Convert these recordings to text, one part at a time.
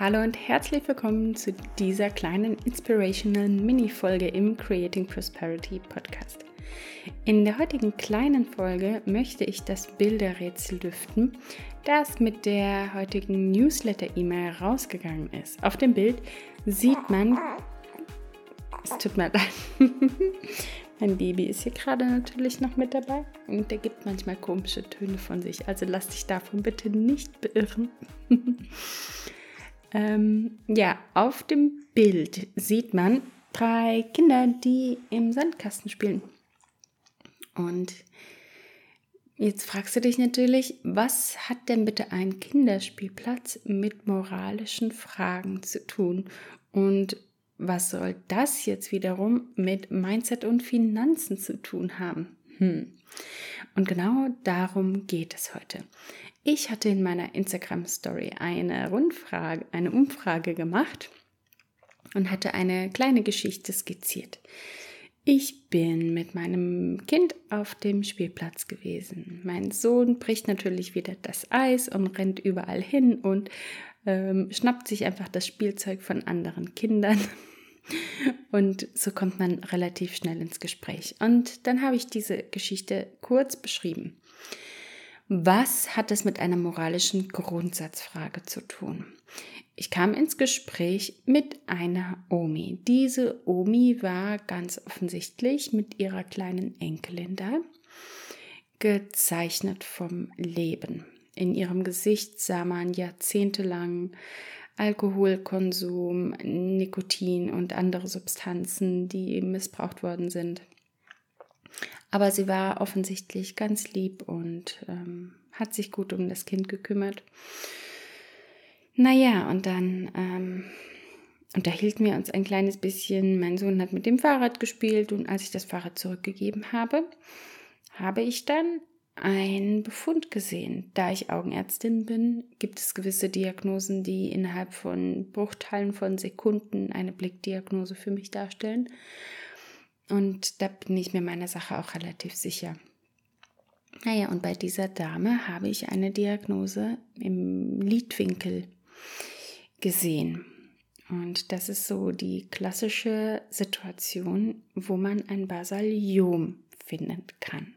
Hallo und herzlich willkommen zu dieser kleinen inspirational Mini-Folge im Creating Prosperity Podcast. In der heutigen kleinen Folge möchte ich das Bilderrätsel lüften, das mit der heutigen Newsletter-E-Mail rausgegangen ist. Auf dem Bild sieht man, es tut mir leid, mein Baby ist hier gerade natürlich noch mit dabei und der gibt manchmal komische Töne von sich, also lass dich davon bitte nicht beirren. Ähm, ja, auf dem Bild sieht man drei Kinder, die im Sandkasten spielen. Und jetzt fragst du dich natürlich, was hat denn bitte ein Kinderspielplatz mit moralischen Fragen zu tun? Und was soll das jetzt wiederum mit Mindset und Finanzen zu tun haben? Hm. Und genau darum geht es heute. Ich hatte in meiner Instagram Story eine Rundfrage, eine Umfrage gemacht und hatte eine kleine Geschichte skizziert. Ich bin mit meinem Kind auf dem Spielplatz gewesen. Mein Sohn bricht natürlich wieder das Eis und rennt überall hin und ähm, schnappt sich einfach das Spielzeug von anderen Kindern. Und so kommt man relativ schnell ins Gespräch. Und dann habe ich diese Geschichte kurz beschrieben. Was hat es mit einer moralischen Grundsatzfrage zu tun? Ich kam ins Gespräch mit einer Omi. Diese Omi war ganz offensichtlich mit ihrer kleinen Enkelin da, gezeichnet vom Leben. In ihrem Gesicht sah man jahrzehntelang Alkoholkonsum, Nikotin und andere Substanzen, die missbraucht worden sind. Aber sie war offensichtlich ganz lieb und ähm, hat sich gut um das Kind gekümmert. Naja, und dann ähm, unterhielten wir uns ein kleines bisschen. Mein Sohn hat mit dem Fahrrad gespielt und als ich das Fahrrad zurückgegeben habe, habe ich dann einen Befund gesehen. Da ich Augenärztin bin, gibt es gewisse Diagnosen, die innerhalb von Bruchteilen von Sekunden eine Blickdiagnose für mich darstellen. Und da bin ich mir meiner Sache auch relativ sicher. Naja, und bei dieser Dame habe ich eine Diagnose im Lidwinkel gesehen. Und das ist so die klassische Situation, wo man ein Basaliom finden kann.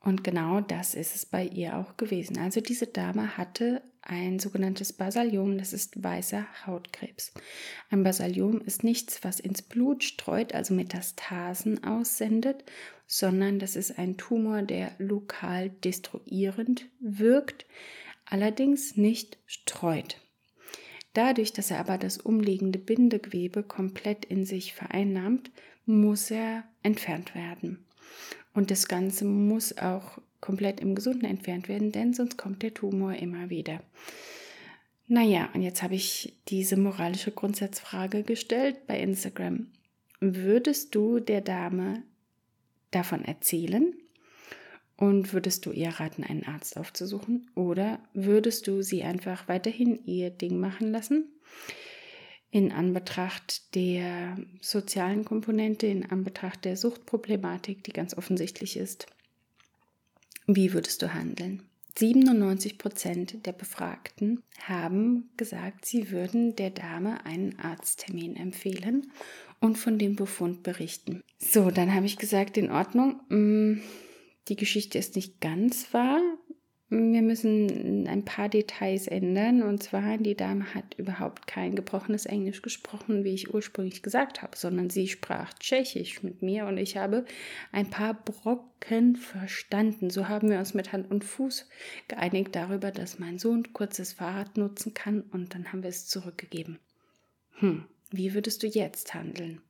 Und genau das ist es bei ihr auch gewesen. Also diese Dame hatte ein sogenanntes Basaliom, das ist weißer Hautkrebs. Ein Basaliom ist nichts, was ins Blut streut, also Metastasen aussendet, sondern das ist ein Tumor, der lokal destruierend wirkt, allerdings nicht streut. Dadurch, dass er aber das umliegende Bindegewebe komplett in sich vereinnahmt, muss er entfernt werden. Und das Ganze muss auch komplett im Gesunden entfernt werden, denn sonst kommt der Tumor immer wieder. Naja, und jetzt habe ich diese moralische Grundsatzfrage gestellt bei Instagram. Würdest du der Dame davon erzählen und würdest du ihr raten, einen Arzt aufzusuchen oder würdest du sie einfach weiterhin ihr Ding machen lassen? In Anbetracht der sozialen Komponente, in Anbetracht der Suchtproblematik, die ganz offensichtlich ist. Wie würdest du handeln? 97 Prozent der Befragten haben gesagt, sie würden der Dame einen Arzttermin empfehlen und von dem Befund berichten. So, dann habe ich gesagt, in Ordnung, mm, die Geschichte ist nicht ganz wahr. Wir müssen ein paar Details ändern. Und zwar, die Dame hat überhaupt kein gebrochenes Englisch gesprochen, wie ich ursprünglich gesagt habe, sondern sie sprach Tschechisch mit mir und ich habe ein paar Brocken verstanden. So haben wir uns mit Hand und Fuß geeinigt darüber, dass mein Sohn kurzes Fahrrad nutzen kann und dann haben wir es zurückgegeben. Hm, wie würdest du jetzt handeln?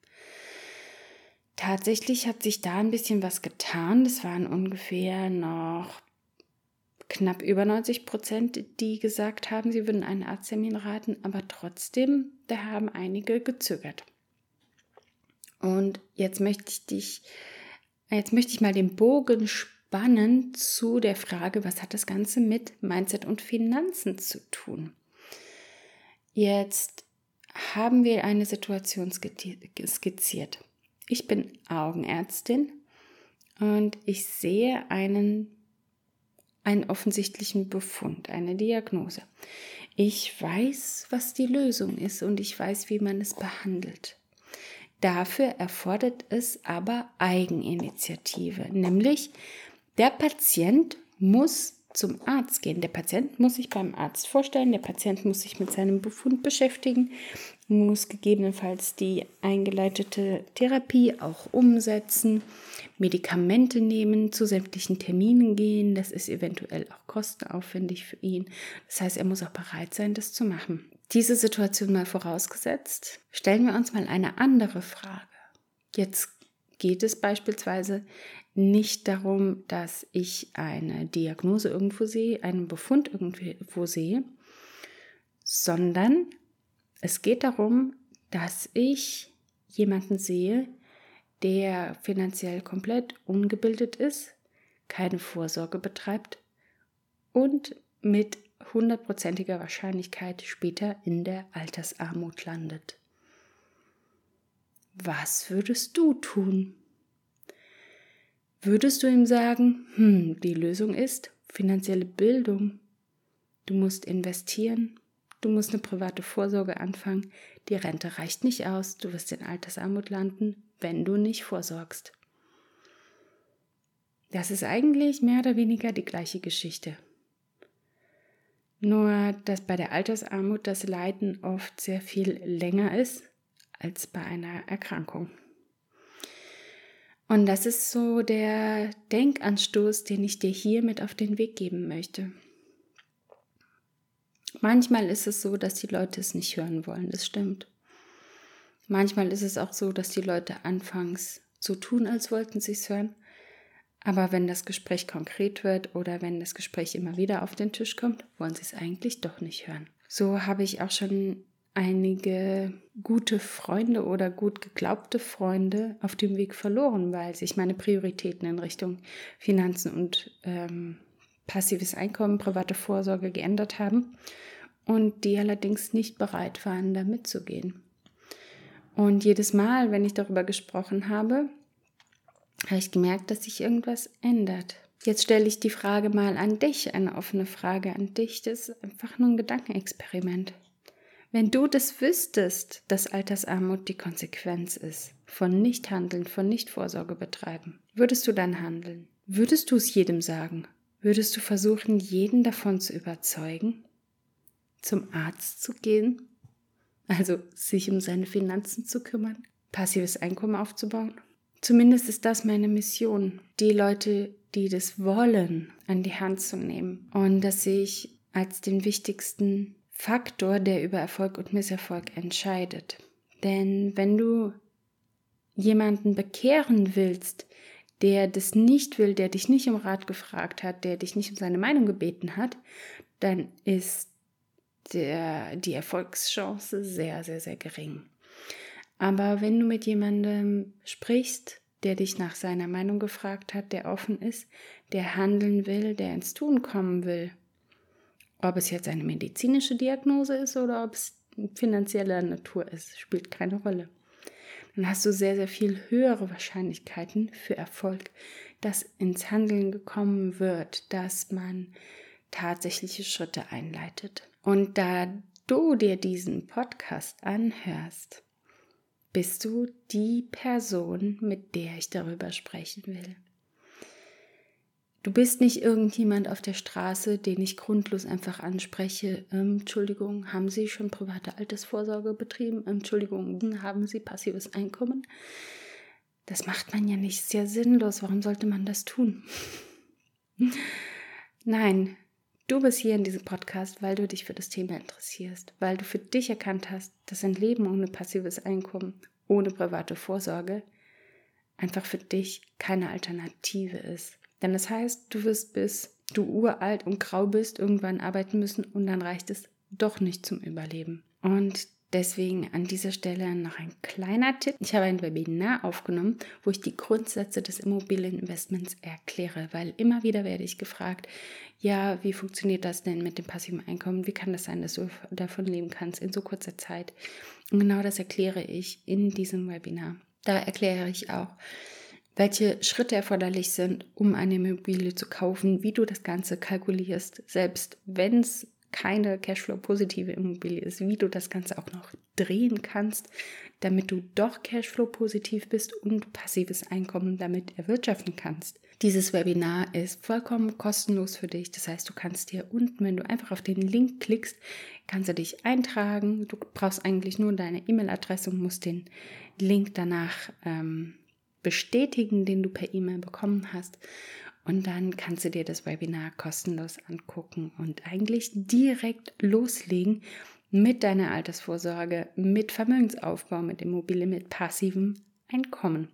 Tatsächlich hat sich da ein bisschen was getan. Das waren ungefähr noch knapp über 90 Prozent, die gesagt haben, sie würden einen Arzttermin raten, aber trotzdem, da haben einige gezögert. Und jetzt möchte ich dich, jetzt möchte ich mal den Bogen spannen zu der Frage, was hat das Ganze mit Mindset und Finanzen zu tun? Jetzt haben wir eine Situation skizziert. Ich bin Augenärztin und ich sehe einen einen offensichtlichen Befund, eine Diagnose. Ich weiß, was die Lösung ist und ich weiß, wie man es behandelt. Dafür erfordert es aber Eigeninitiative, nämlich der Patient muss zum Arzt gehen. Der Patient muss sich beim Arzt vorstellen, der Patient muss sich mit seinem Befund beschäftigen, muss gegebenenfalls die eingeleitete Therapie auch umsetzen, Medikamente nehmen, zu sämtlichen Terminen gehen. Das ist eventuell auch kostenaufwendig für ihn. Das heißt, er muss auch bereit sein, das zu machen. Diese Situation mal vorausgesetzt, stellen wir uns mal eine andere Frage. Jetzt geht es beispielsweise nicht darum, dass ich eine Diagnose irgendwo sehe, einen Befund irgendwo sehe, sondern es geht darum, dass ich jemanden sehe, der finanziell komplett ungebildet ist, keine Vorsorge betreibt und mit hundertprozentiger Wahrscheinlichkeit später in der Altersarmut landet. Was würdest du tun? Würdest du ihm sagen, hm, die Lösung ist finanzielle Bildung. Du musst investieren, du musst eine private Vorsorge anfangen, die Rente reicht nicht aus, du wirst in Altersarmut landen, wenn du nicht vorsorgst. Das ist eigentlich mehr oder weniger die gleiche Geschichte. Nur, dass bei der Altersarmut das Leiden oft sehr viel länger ist als bei einer Erkrankung. Und das ist so der Denkanstoß, den ich dir hier mit auf den Weg geben möchte. Manchmal ist es so, dass die Leute es nicht hören wollen, das stimmt. Manchmal ist es auch so, dass die Leute anfangs so tun, als wollten sie es hören. Aber wenn das Gespräch konkret wird oder wenn das Gespräch immer wieder auf den Tisch kommt, wollen sie es eigentlich doch nicht hören. So habe ich auch schon einige gute Freunde oder gut geglaubte Freunde auf dem Weg verloren, weil sich meine Prioritäten in Richtung Finanzen und ähm, passives Einkommen, private Vorsorge geändert haben und die allerdings nicht bereit waren, da mitzugehen. Und jedes Mal, wenn ich darüber gesprochen habe, habe ich gemerkt, dass sich irgendwas ändert. Jetzt stelle ich die Frage mal an dich, eine offene Frage an dich. Das ist einfach nur ein Gedankenexperiment. Wenn du das wüsstest, dass Altersarmut die Konsequenz ist von Nichthandeln, von Nichtvorsorge betreiben, würdest du dann handeln? Würdest du es jedem sagen? Würdest du versuchen, jeden davon zu überzeugen, zum Arzt zu gehen? Also sich um seine Finanzen zu kümmern, passives Einkommen aufzubauen? Zumindest ist das meine Mission, die Leute, die das wollen, an die Hand zu nehmen. Und das sehe ich als den wichtigsten Faktor, der über Erfolg und Misserfolg entscheidet. Denn wenn du jemanden bekehren willst, der das nicht will, der dich nicht um Rat gefragt hat, der dich nicht um seine Meinung gebeten hat, dann ist der, die Erfolgschance sehr, sehr, sehr gering. Aber wenn du mit jemandem sprichst, der dich nach seiner Meinung gefragt hat, der offen ist, der handeln will, der ins Tun kommen will, ob es jetzt eine medizinische Diagnose ist oder ob es finanzieller Natur ist, spielt keine Rolle. Dann hast du sehr, sehr viel höhere Wahrscheinlichkeiten für Erfolg, dass ins Handeln gekommen wird, dass man tatsächliche Schritte einleitet. Und da du dir diesen Podcast anhörst, bist du die Person, mit der ich darüber sprechen will. Du bist nicht irgendjemand auf der Straße, den ich grundlos einfach anspreche. Ähm, Entschuldigung, haben Sie schon private Altersvorsorge betrieben? Entschuldigung, haben Sie passives Einkommen? Das macht man ja nicht, sehr sinnlos. Warum sollte man das tun? Nein, du bist hier in diesem Podcast, weil du dich für das Thema interessierst, weil du für dich erkannt hast, dass ein Leben ohne passives Einkommen, ohne private Vorsorge einfach für dich keine Alternative ist. Denn das heißt, du wirst bis du uralt und grau bist irgendwann arbeiten müssen und dann reicht es doch nicht zum Überleben. Und deswegen an dieser Stelle noch ein kleiner Tipp. Ich habe ein Webinar aufgenommen, wo ich die Grundsätze des Immobilieninvestments erkläre, weil immer wieder werde ich gefragt, ja, wie funktioniert das denn mit dem passiven Einkommen? Wie kann das sein, dass du davon leben kannst in so kurzer Zeit? Und genau das erkläre ich in diesem Webinar. Da erkläre ich auch, welche Schritte erforderlich sind, um eine Immobilie zu kaufen, wie du das Ganze kalkulierst, selbst wenn es keine Cashflow-positive Immobilie ist, wie du das Ganze auch noch drehen kannst, damit du doch Cashflow-positiv bist und passives Einkommen damit erwirtschaften kannst. Dieses Webinar ist vollkommen kostenlos für dich. Das heißt, du kannst dir unten, wenn du einfach auf den Link klickst, kannst du dich eintragen. Du brauchst eigentlich nur deine E-Mail-Adresse und musst den Link danach ähm, bestätigen, den du per E-Mail bekommen hast. Und dann kannst du dir das Webinar kostenlos angucken und eigentlich direkt loslegen mit deiner Altersvorsorge, mit Vermögensaufbau, mit Immobilie, mit passivem Einkommen.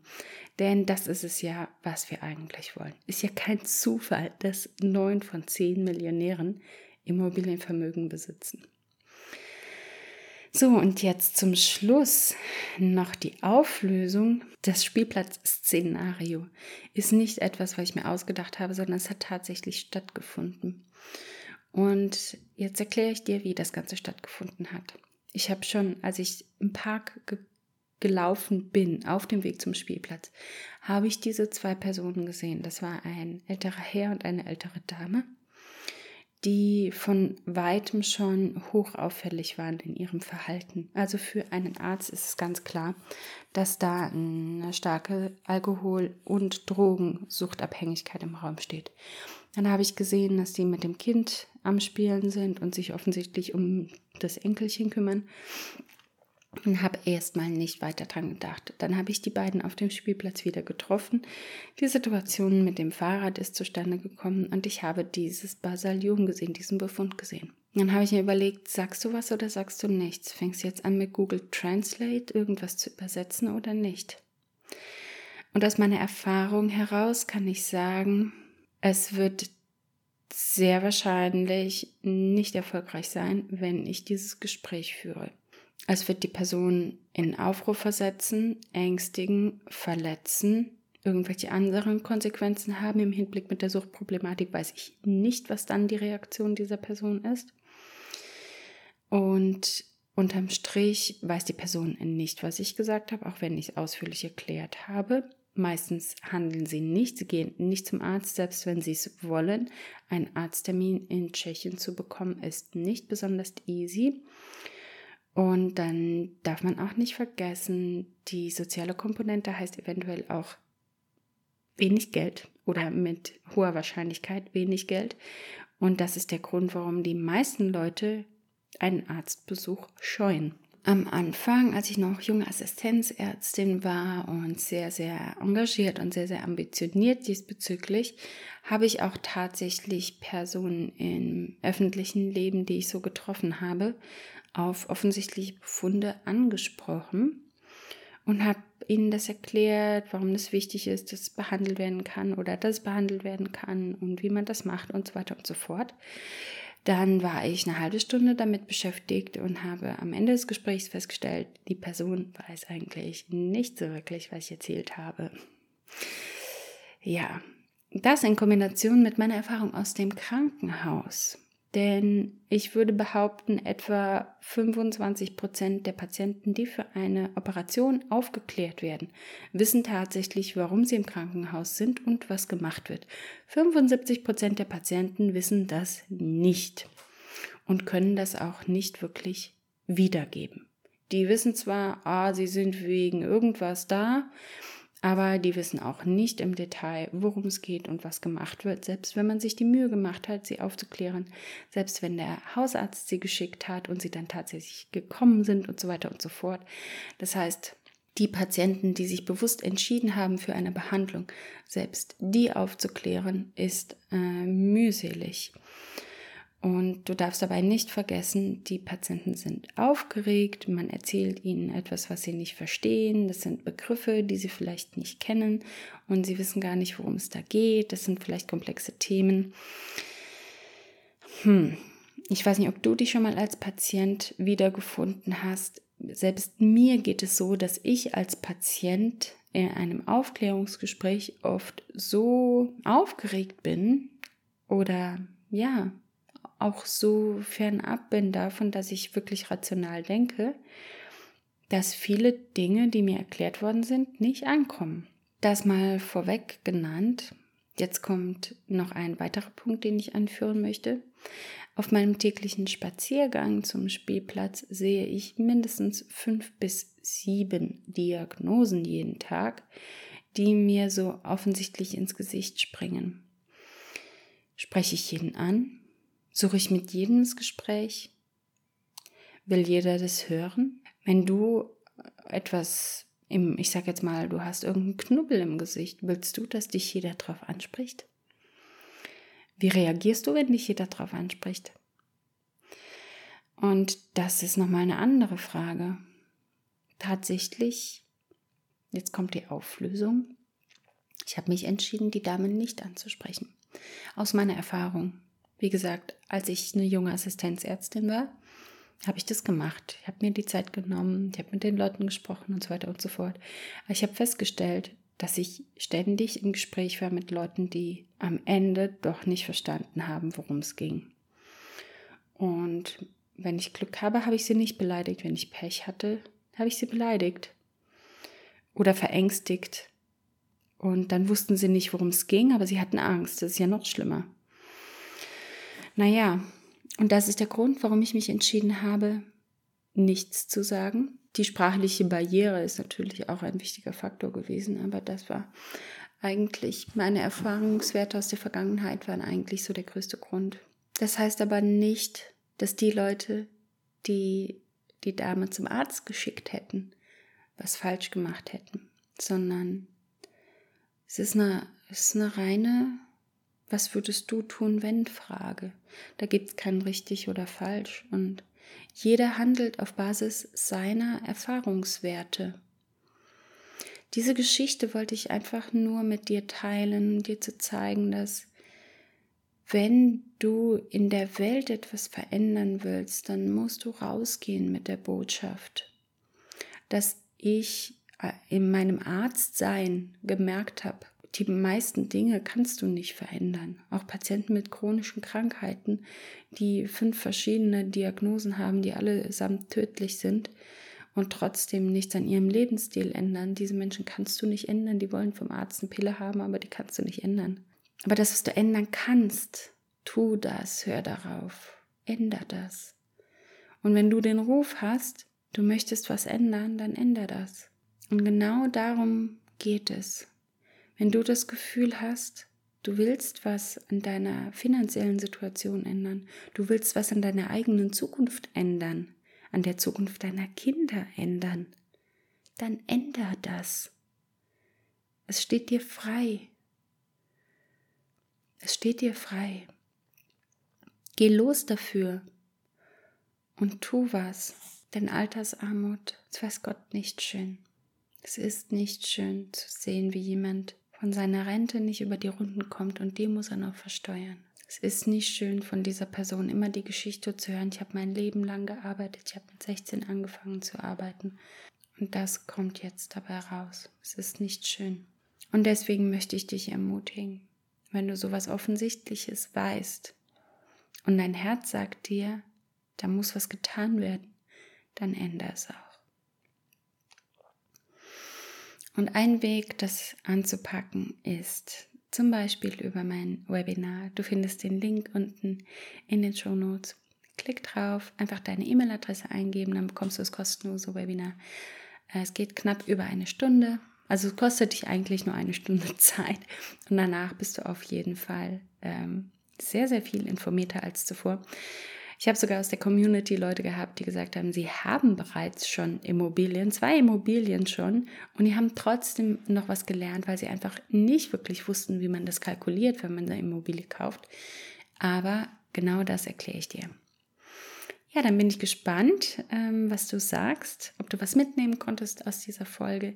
Denn das ist es ja, was wir eigentlich wollen. Ist ja kein Zufall, dass neun von zehn Millionären Immobilienvermögen besitzen. So, und jetzt zum Schluss noch die Auflösung. Das Spielplatzszenario ist nicht etwas, was ich mir ausgedacht habe, sondern es hat tatsächlich stattgefunden. Und jetzt erkläre ich dir, wie das Ganze stattgefunden hat. Ich habe schon, als ich im Park ge gelaufen bin, auf dem Weg zum Spielplatz, habe ich diese zwei Personen gesehen. Das war ein älterer Herr und eine ältere Dame die von weitem schon hochauffällig waren in ihrem Verhalten. Also für einen Arzt ist es ganz klar, dass da eine starke Alkohol- und Drogensuchtabhängigkeit im Raum steht. Dann habe ich gesehen, dass die mit dem Kind am Spielen sind und sich offensichtlich um das Enkelchen kümmern und habe erstmal nicht weiter dran gedacht. Dann habe ich die beiden auf dem Spielplatz wieder getroffen. Die Situation mit dem Fahrrad ist zustande gekommen und ich habe dieses Basalion gesehen, diesen Befund gesehen. Dann habe ich mir überlegt, sagst du was oder sagst du nichts? Fängst du jetzt an mit Google Translate irgendwas zu übersetzen oder nicht? Und aus meiner Erfahrung heraus kann ich sagen, es wird sehr wahrscheinlich nicht erfolgreich sein, wenn ich dieses Gespräch führe. Es wird die Person in Aufruhr versetzen, ängstigen, verletzen, irgendwelche anderen Konsequenzen haben. Im Hinblick mit der Suchtproblematik weiß ich nicht, was dann die Reaktion dieser Person ist. Und unterm Strich weiß die Person nicht, was ich gesagt habe, auch wenn ich es ausführlich erklärt habe. Meistens handeln sie nicht, sie gehen nicht zum Arzt, selbst wenn sie es wollen. Ein Arzttermin in Tschechien zu bekommen ist nicht besonders easy. Und dann darf man auch nicht vergessen, die soziale Komponente heißt eventuell auch wenig Geld oder mit hoher Wahrscheinlichkeit wenig Geld. Und das ist der Grund, warum die meisten Leute einen Arztbesuch scheuen. Am Anfang, als ich noch junge Assistenzärztin war und sehr, sehr engagiert und sehr, sehr ambitioniert diesbezüglich, habe ich auch tatsächlich Personen im öffentlichen Leben, die ich so getroffen habe, auf offensichtliche Befunde angesprochen und habe ihnen das erklärt, warum das wichtig ist, dass es behandelt werden kann oder dass es behandelt werden kann und wie man das macht und so weiter und so fort. Dann war ich eine halbe Stunde damit beschäftigt und habe am Ende des Gesprächs festgestellt, die Person weiß eigentlich nicht so wirklich, was ich erzählt habe. Ja, das in Kombination mit meiner Erfahrung aus dem Krankenhaus denn ich würde behaupten, etwa 25 Prozent der Patienten, die für eine Operation aufgeklärt werden, wissen tatsächlich, warum sie im Krankenhaus sind und was gemacht wird. 75 Prozent der Patienten wissen das nicht und können das auch nicht wirklich wiedergeben. Die wissen zwar, ah, sie sind wegen irgendwas da, aber die wissen auch nicht im Detail, worum es geht und was gemacht wird, selbst wenn man sich die Mühe gemacht hat, sie aufzuklären, selbst wenn der Hausarzt sie geschickt hat und sie dann tatsächlich gekommen sind und so weiter und so fort. Das heißt, die Patienten, die sich bewusst entschieden haben für eine Behandlung, selbst die aufzuklären, ist äh, mühselig. Und du darfst dabei nicht vergessen, die Patienten sind aufgeregt, man erzählt ihnen etwas, was sie nicht verstehen, das sind Begriffe, die sie vielleicht nicht kennen und sie wissen gar nicht, worum es da geht, das sind vielleicht komplexe Themen. Hm. Ich weiß nicht, ob du dich schon mal als Patient wiedergefunden hast. Selbst mir geht es so, dass ich als Patient in einem Aufklärungsgespräch oft so aufgeregt bin oder ja, auch so fernab bin davon, dass ich wirklich rational denke, dass viele Dinge, die mir erklärt worden sind, nicht ankommen. Das mal vorweg genannt. Jetzt kommt noch ein weiterer Punkt, den ich anführen möchte. Auf meinem täglichen Spaziergang zum Spielplatz sehe ich mindestens fünf bis sieben Diagnosen jeden Tag, die mir so offensichtlich ins Gesicht springen. Spreche ich jeden an? Suche ich mit jedem das Gespräch? Will jeder das hören? Wenn du etwas im, ich sag jetzt mal, du hast irgendeinen Knubbel im Gesicht, willst du, dass dich jeder darauf anspricht? Wie reagierst du, wenn dich jeder darauf anspricht? Und das ist nochmal eine andere Frage. Tatsächlich, jetzt kommt die Auflösung. Ich habe mich entschieden, die Dame nicht anzusprechen. Aus meiner Erfahrung. Wie gesagt, als ich eine junge Assistenzärztin war, habe ich das gemacht. Ich habe mir die Zeit genommen, ich habe mit den Leuten gesprochen und so weiter und so fort. Aber ich habe festgestellt, dass ich ständig im Gespräch war mit Leuten, die am Ende doch nicht verstanden haben, worum es ging. Und wenn ich Glück habe, habe ich sie nicht beleidigt. Wenn ich Pech hatte, habe ich sie beleidigt oder verängstigt. Und dann wussten sie nicht, worum es ging, aber sie hatten Angst. Das ist ja noch schlimmer. Naja, und das ist der Grund, warum ich mich entschieden habe, nichts zu sagen. Die sprachliche Barriere ist natürlich auch ein wichtiger Faktor gewesen, aber das war eigentlich meine Erfahrungswerte aus der Vergangenheit waren eigentlich so der größte Grund. Das heißt aber nicht, dass die Leute, die die Dame zum Arzt geschickt hätten, was falsch gemacht hätten, sondern es ist eine, es ist eine reine was würdest du tun, wenn Frage. Da gibt es kein richtig oder falsch und jeder handelt auf Basis seiner Erfahrungswerte. Diese Geschichte wollte ich einfach nur mit dir teilen, dir zu zeigen, dass wenn du in der Welt etwas verändern willst, dann musst du rausgehen mit der Botschaft, dass ich äh, in meinem Arztsein gemerkt habe, die meisten Dinge kannst du nicht verändern. Auch Patienten mit chronischen Krankheiten, die fünf verschiedene Diagnosen haben, die allesamt tödlich sind und trotzdem nichts an ihrem Lebensstil ändern. Diese Menschen kannst du nicht ändern. Die wollen vom Arzt eine Pille haben, aber die kannst du nicht ändern. Aber das, was du ändern kannst, tu das, hör darauf, änder das. Und wenn du den Ruf hast, du möchtest was ändern, dann änder das. Und genau darum geht es. Wenn du das Gefühl hast, du willst was an deiner finanziellen Situation ändern, du willst was an deiner eigenen Zukunft ändern, an der Zukunft deiner Kinder ändern, dann änder das. Es steht dir frei. Es steht dir frei. Geh los dafür und tu was, denn Altersarmut, das weiß Gott nicht schön. Es ist nicht schön zu sehen, wie jemand von seiner Rente nicht über die Runden kommt und die muss er noch versteuern. Es ist nicht schön, von dieser Person immer die Geschichte zu hören. Ich habe mein Leben lang gearbeitet, ich habe mit 16 angefangen zu arbeiten und das kommt jetzt dabei raus. Es ist nicht schön. Und deswegen möchte ich dich ermutigen, wenn du sowas Offensichtliches weißt und dein Herz sagt dir, da muss was getan werden, dann ändere es auch. Und ein Weg, das anzupacken, ist zum Beispiel über mein Webinar. Du findest den Link unten in den Show Notes. Klick drauf, einfach deine E-Mail-Adresse eingeben, dann bekommst du das kostenlose Webinar. Äh, es geht knapp über eine Stunde. Also es kostet dich eigentlich nur eine Stunde Zeit. Und danach bist du auf jeden Fall ähm, sehr, sehr viel informierter als zuvor. Ich habe sogar aus der Community Leute gehabt, die gesagt haben, sie haben bereits schon Immobilien, zwei Immobilien schon, und die haben trotzdem noch was gelernt, weil sie einfach nicht wirklich wussten, wie man das kalkuliert, wenn man eine Immobilie kauft. Aber genau das erkläre ich dir. Ja, dann bin ich gespannt, ähm, was du sagst, ob du was mitnehmen konntest aus dieser Folge.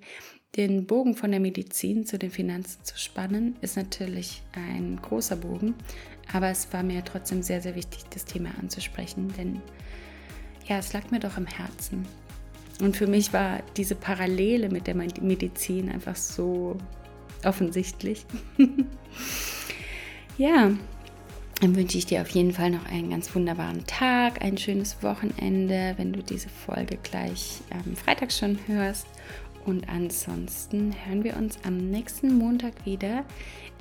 Den Bogen von der Medizin zu den Finanzen zu spannen, ist natürlich ein großer Bogen, aber es war mir trotzdem sehr, sehr wichtig, das Thema anzusprechen, denn ja, es lag mir doch am Herzen. Und für mich war diese Parallele mit der Medizin einfach so offensichtlich. ja, dann wünsche ich dir auf jeden Fall noch einen ganz wunderbaren Tag, ein schönes Wochenende, wenn du diese Folge gleich am Freitag schon hörst. Und ansonsten hören wir uns am nächsten Montag wieder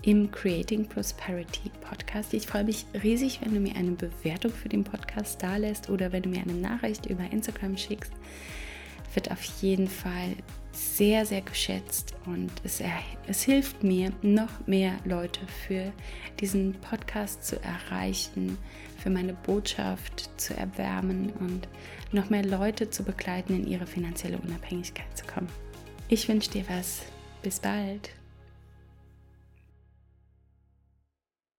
im Creating Prosperity Podcast. Ich freue mich riesig, wenn du mir eine Bewertung für den Podcast da lässt oder wenn du mir eine Nachricht über Instagram schickst. Wird auf jeden Fall sehr, sehr geschätzt und es, es hilft mir, noch mehr Leute für diesen Podcast zu erreichen, für meine Botschaft zu erwärmen und noch mehr Leute zu begleiten, in ihre finanzielle Unabhängigkeit zu kommen. Ich wünsche dir was. Bis bald.